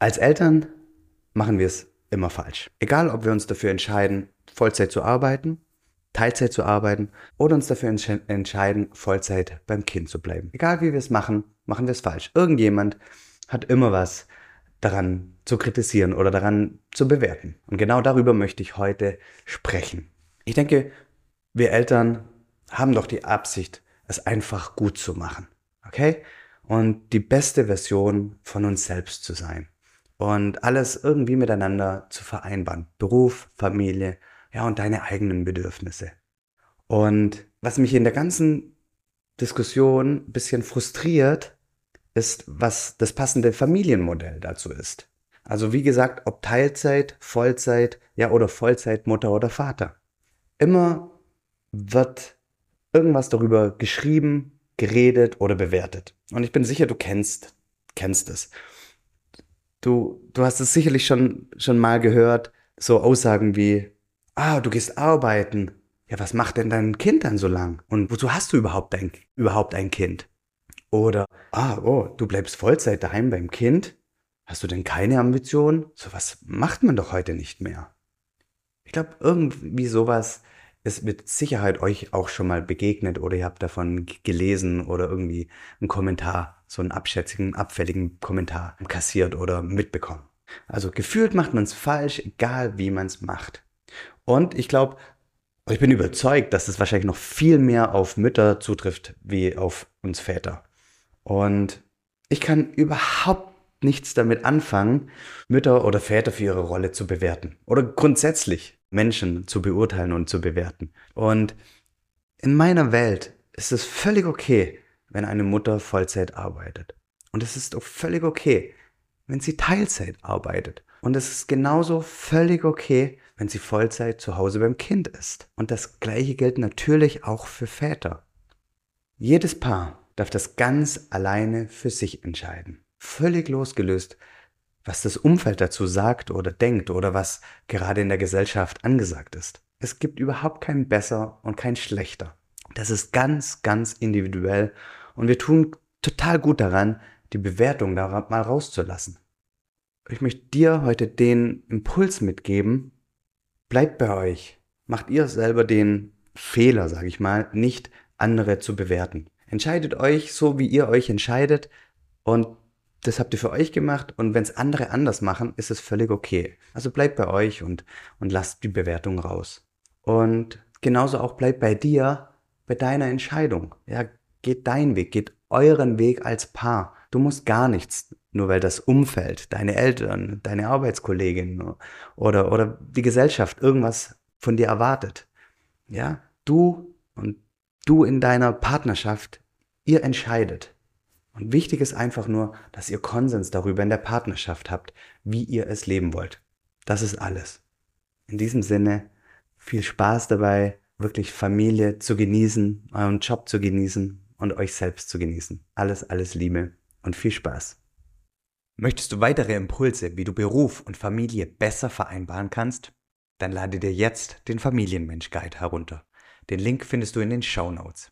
Als Eltern machen wir es immer falsch. Egal, ob wir uns dafür entscheiden, Vollzeit zu arbeiten, Teilzeit zu arbeiten oder uns dafür entsch entscheiden, Vollzeit beim Kind zu bleiben. Egal wie wir es machen, machen wir es falsch. Irgendjemand hat immer was daran zu kritisieren oder daran zu bewerten. Und genau darüber möchte ich heute sprechen. Ich denke, wir Eltern haben doch die Absicht, es einfach gut zu machen. Okay? Und die beste Version von uns selbst zu sein. Und alles irgendwie miteinander zu vereinbaren. Beruf, Familie, ja, und deine eigenen Bedürfnisse. Und was mich in der ganzen Diskussion ein bisschen frustriert, ist, was das passende Familienmodell dazu ist. Also wie gesagt, ob Teilzeit, Vollzeit, ja oder Vollzeit Mutter oder Vater. Immer wird irgendwas darüber geschrieben, geredet oder bewertet. Und ich bin sicher, du kennst, kennst es. Du, du hast es sicherlich schon, schon mal gehört, so Aussagen wie, ah, du gehst arbeiten. Ja, was macht denn dein Kind dann so lang? Und wozu hast du überhaupt ein, überhaupt ein Kind? Oder, ah, oh, du bleibst Vollzeit daheim beim Kind? Hast du denn keine Ambition? So was macht man doch heute nicht mehr. Ich glaube, irgendwie sowas ist mit Sicherheit euch auch schon mal begegnet oder ihr habt davon gelesen oder irgendwie einen Kommentar, so einen abschätzigen, abfälligen Kommentar kassiert oder mitbekommen. Also gefühlt macht man es falsch, egal wie man es macht. Und ich glaube, ich bin überzeugt, dass es wahrscheinlich noch viel mehr auf Mütter zutrifft wie auf uns Väter. Und ich kann überhaupt nichts damit anfangen, Mütter oder Väter für ihre Rolle zu bewerten. Oder grundsätzlich Menschen zu beurteilen und zu bewerten. Und in meiner Welt ist es völlig okay, wenn eine Mutter Vollzeit arbeitet. Und es ist auch völlig okay, wenn sie Teilzeit arbeitet. Und es ist genauso völlig okay, wenn sie Vollzeit zu Hause beim Kind ist. Und das gleiche gilt natürlich auch für Väter. Jedes Paar darf das ganz alleine für sich entscheiden. Völlig losgelöst, was das Umfeld dazu sagt oder denkt oder was gerade in der Gesellschaft angesagt ist. Es gibt überhaupt kein besser und kein schlechter. Das ist ganz, ganz individuell und wir tun total gut daran, die Bewertung da mal rauszulassen. Ich möchte dir heute den Impuls mitgeben, bleibt bei euch. Macht ihr selber den Fehler, sage ich mal, nicht andere zu bewerten. Entscheidet euch so, wie ihr euch entscheidet und das habt ihr für euch gemacht und wenn es andere anders machen, ist es völlig okay. Also bleibt bei euch und, und lasst die Bewertung raus. Und genauso auch bleibt bei dir, bei deiner Entscheidung. Ja, geht dein Weg, geht euren Weg als Paar. Du musst gar nichts, nur weil das Umfeld, deine Eltern, deine Arbeitskollegin oder, oder die Gesellschaft irgendwas von dir erwartet. Ja, du und du in deiner Partnerschaft, ihr entscheidet. Und wichtig ist einfach nur, dass ihr Konsens darüber in der Partnerschaft habt, wie ihr es leben wollt. Das ist alles. In diesem Sinne, viel Spaß dabei, wirklich Familie zu genießen, euren Job zu genießen und euch selbst zu genießen. Alles, alles Liebe und viel Spaß. Möchtest du weitere Impulse, wie du Beruf und Familie besser vereinbaren kannst? Dann lade dir jetzt den Familienmensch Guide herunter. Den Link findest du in den Show Notes.